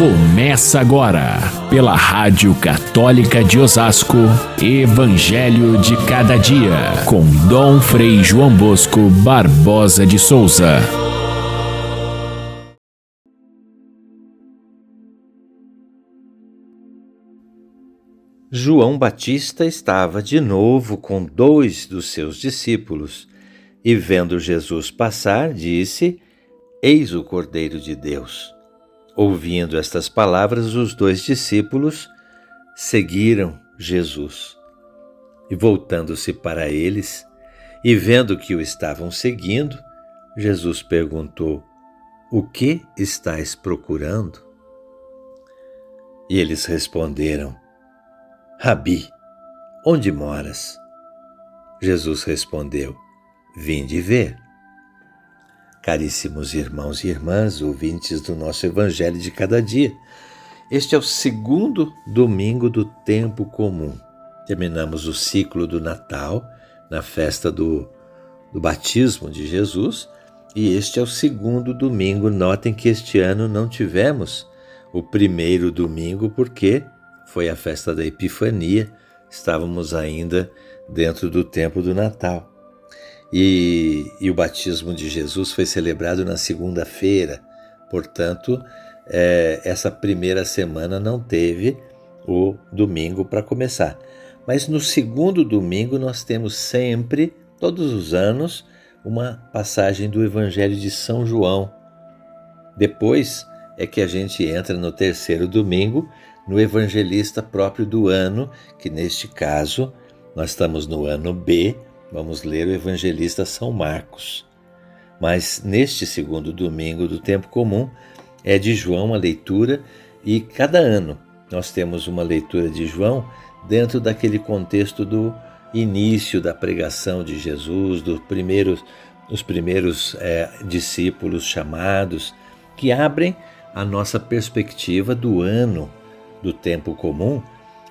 Começa agora, pela Rádio Católica de Osasco, Evangelho de Cada Dia, com Dom Frei João Bosco Barbosa de Souza. João Batista estava de novo com dois dos seus discípulos e, vendo Jesus passar, disse: Eis o Cordeiro de Deus. Ouvindo estas palavras, os dois discípulos seguiram Jesus. E voltando-se para eles, e vendo que o estavam seguindo, Jesus perguntou: O que estáis procurando? E eles responderam: Rabi, onde moras? Jesus respondeu: Vinde ver. Caríssimos irmãos e irmãs, ouvintes do nosso Evangelho de cada dia, este é o segundo domingo do tempo comum. Terminamos o ciclo do Natal na festa do, do batismo de Jesus e este é o segundo domingo. Notem que este ano não tivemos o primeiro domingo porque foi a festa da Epifania, estávamos ainda dentro do tempo do Natal. E, e o batismo de Jesus foi celebrado na segunda-feira, portanto, é, essa primeira semana não teve o domingo para começar. Mas no segundo domingo nós temos sempre, todos os anos, uma passagem do Evangelho de São João. Depois é que a gente entra no terceiro domingo, no evangelista próprio do ano, que neste caso nós estamos no ano B, Vamos ler o evangelista São Marcos. Mas neste segundo domingo do tempo comum é de João a leitura e cada ano nós temos uma leitura de João dentro daquele contexto do início da pregação de Jesus, dos primeiros, os primeiros é, discípulos chamados, que abrem a nossa perspectiva do ano do tempo comum,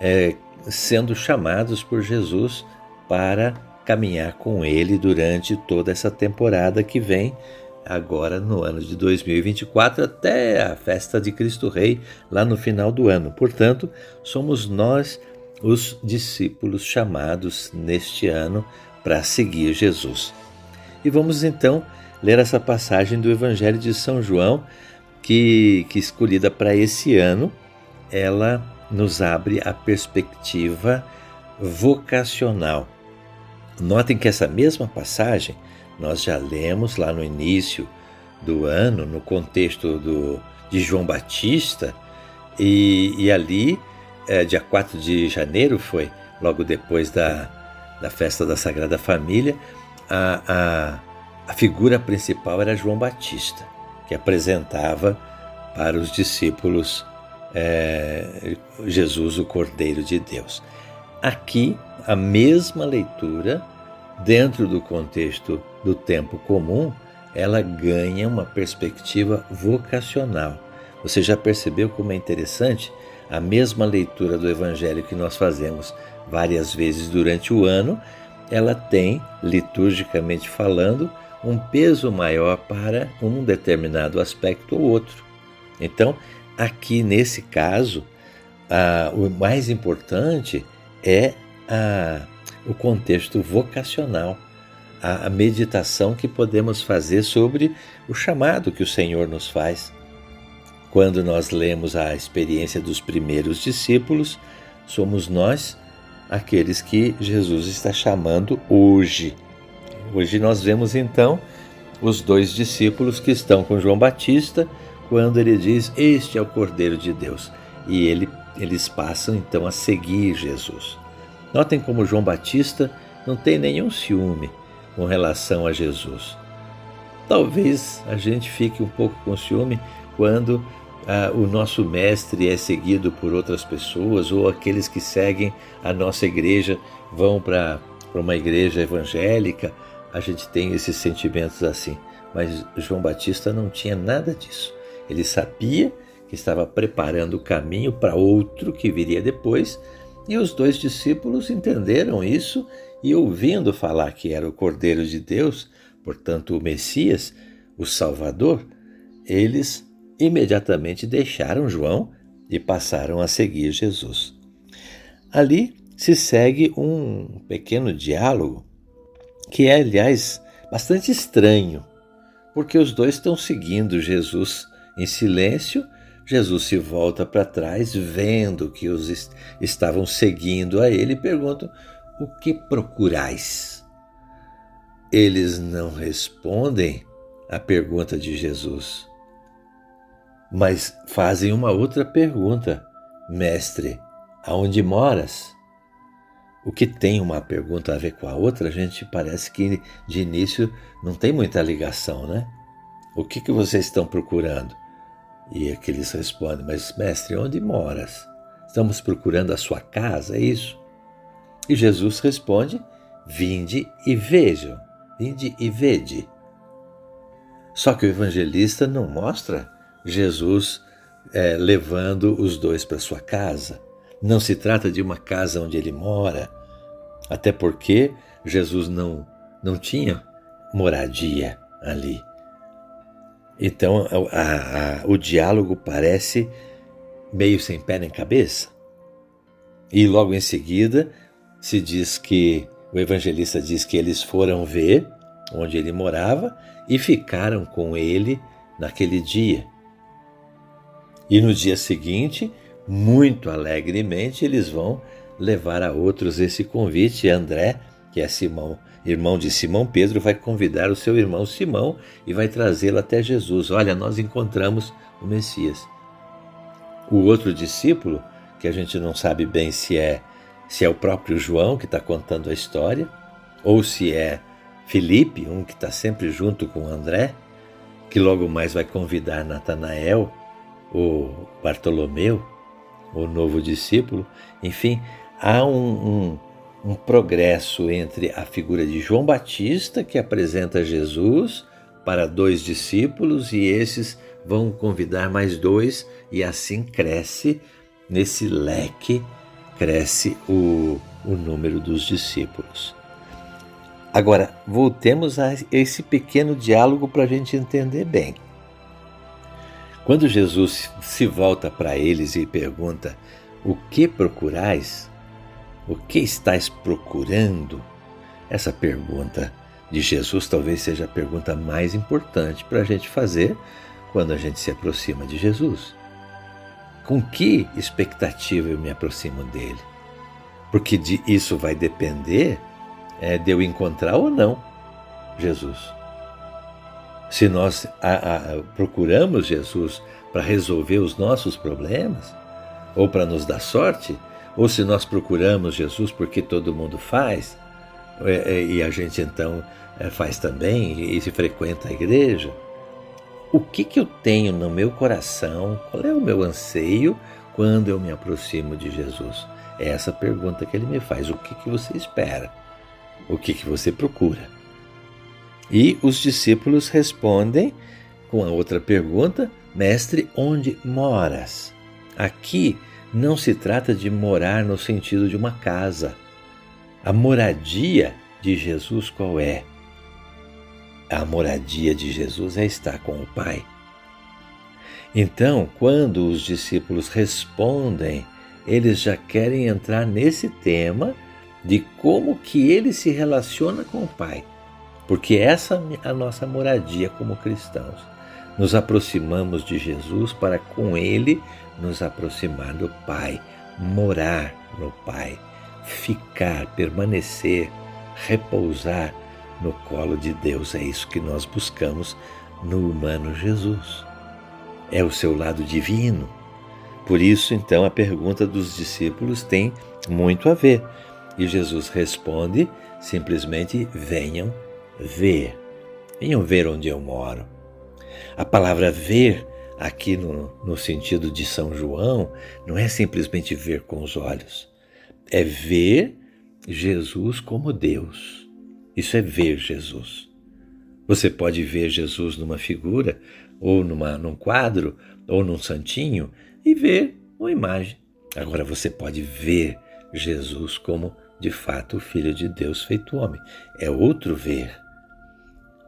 é, sendo chamados por Jesus para caminhar com ele durante toda essa temporada que vem agora no ano de 2024 até a festa de Cristo Rei lá no final do ano. Portanto, somos nós os discípulos chamados neste ano para seguir Jesus. E vamos então ler essa passagem do Evangelho de São João, que, que escolhida para esse ano, ela nos abre a perspectiva vocacional Notem que essa mesma passagem nós já lemos lá no início do ano, no contexto do, de João Batista, e, e ali, é, dia 4 de janeiro, foi logo depois da, da festa da Sagrada Família, a, a, a figura principal era João Batista, que apresentava para os discípulos é, Jesus, o Cordeiro de Deus. Aqui, a mesma leitura, dentro do contexto do tempo comum, ela ganha uma perspectiva vocacional. Você já percebeu como é interessante? A mesma leitura do Evangelho que nós fazemos várias vezes durante o ano, ela tem, liturgicamente falando, um peso maior para um determinado aspecto ou outro. Então, aqui nesse caso, o mais importante é a, o contexto vocacional, a, meditação que podemos fazer sobre o chamado que o Senhor nos faz. Quando nós lemos a experiência dos primeiros discípulos, somos nós aqueles que Jesus está chamando hoje. Hoje nós vemos então os dois discípulos que estão com João Batista quando ele diz: Este é o Cordeiro de Deus. E ele eles passam então a seguir Jesus. Notem como João Batista não tem nenhum ciúme com relação a Jesus. Talvez a gente fique um pouco com ciúme quando ah, o nosso mestre é seguido por outras pessoas ou aqueles que seguem a nossa igreja vão para uma igreja evangélica. A gente tem esses sentimentos assim. Mas João Batista não tinha nada disso. Ele sabia que estava preparando o caminho para outro que viria depois, e os dois discípulos entenderam isso e, ouvindo falar que era o Cordeiro de Deus, portanto o Messias, o Salvador, eles imediatamente deixaram João e passaram a seguir Jesus. Ali se segue um pequeno diálogo que é, aliás, bastante estranho, porque os dois estão seguindo Jesus em silêncio. Jesus se volta para trás, vendo que os est estavam seguindo a ele, e pergunta: O que procurais? Eles não respondem à pergunta de Jesus, mas fazem uma outra pergunta: Mestre, aonde moras? O que tem uma pergunta a ver com a outra, a gente parece que de início não tem muita ligação, né? O que, que vocês estão procurando? E aqueles respondem: Mas, mestre, onde moras? Estamos procurando a sua casa, é isso? E Jesus responde: Vinde e vejam, vinde e vede. Só que o evangelista não mostra Jesus é, levando os dois para sua casa. Não se trata de uma casa onde ele mora, até porque Jesus não, não tinha moradia ali. Então a, a, o diálogo parece meio sem pé nem cabeça. E logo em seguida se diz que o evangelista diz que eles foram ver onde ele morava e ficaram com ele naquele dia. E no dia seguinte muito alegremente eles vão levar a outros esse convite. André, que é Simão, irmão de Simão Pedro, vai convidar o seu irmão Simão e vai trazê-lo até Jesus. Olha, nós encontramos o Messias. O outro discípulo, que a gente não sabe bem se é se é o próprio João que está contando a história, ou se é Felipe, um que está sempre junto com André, que logo mais vai convidar Natanael, o Bartolomeu, o novo discípulo, enfim, há um, um, um progresso entre a figura de João Batista, que apresenta Jesus para dois discípulos, e esses vão convidar mais dois, e assim cresce, nesse leque, cresce o, o número dos discípulos. Agora, voltemos a esse pequeno diálogo para a gente entender bem. Quando Jesus se volta para eles e pergunta: O que procurais? O que estáis procurando? Essa pergunta de Jesus talvez seja a pergunta mais importante para a gente fazer quando a gente se aproxima de Jesus. Com que expectativa eu me aproximo dele? Porque de isso vai depender é, de eu encontrar ou não Jesus. Se nós a, a, procuramos Jesus para resolver os nossos problemas, ou para nos dar sorte, ou se nós procuramos Jesus porque todo mundo faz, é, é, e a gente então é, faz também, e se frequenta a igreja, o que, que eu tenho no meu coração, qual é o meu anseio quando eu me aproximo de Jesus? É essa pergunta que ele me faz. O que, que você espera? O que, que você procura? E os discípulos respondem com a outra pergunta: Mestre, onde moras? Aqui não se trata de morar no sentido de uma casa. A moradia de Jesus qual é? A moradia de Jesus é estar com o Pai. Então, quando os discípulos respondem, eles já querem entrar nesse tema de como que ele se relaciona com o Pai porque essa é a nossa moradia como cristãos. Nos aproximamos de Jesus para com Ele nos aproximar do Pai, morar no Pai, ficar, permanecer, repousar no colo de Deus. É isso que nós buscamos no humano Jesus. É o seu lado divino. Por isso, então, a pergunta dos discípulos tem muito a ver. E Jesus responde simplesmente: venham ver. Venham ver onde eu moro. A palavra ver, aqui no, no sentido de São João, não é simplesmente ver com os olhos. É ver Jesus como Deus. Isso é ver Jesus. Você pode ver Jesus numa figura, ou numa, num quadro, ou num santinho, e ver uma imagem. Agora você pode ver Jesus como de fato o Filho de Deus feito homem. É outro ver.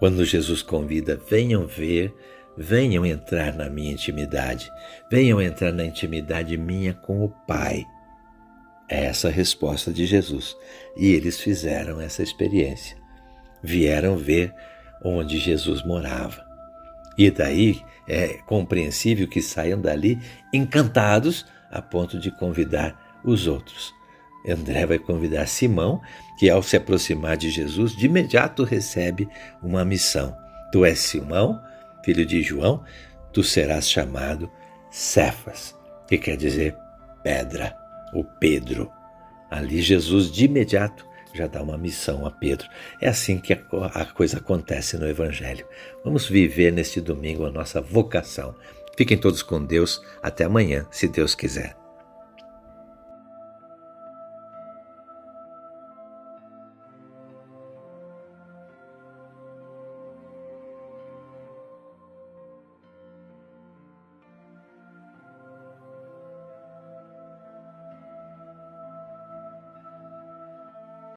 Quando Jesus convida, venham ver, venham entrar na minha intimidade, venham entrar na intimidade minha com o Pai. É essa a resposta de Jesus. E eles fizeram essa experiência. Vieram ver onde Jesus morava. E daí é compreensível que saiam dali encantados a ponto de convidar os outros. André vai convidar Simão, que ao se aproximar de Jesus, de imediato recebe uma missão. Tu és Simão, filho de João, tu serás chamado Cefas, que quer dizer pedra, ou Pedro. Ali Jesus de imediato já dá uma missão a Pedro. É assim que a, coisa acontece no Evangelho. Vamos viver neste domingo a nossa vocação. Fiquem todos com Deus. Até amanhã, se Deus quiser.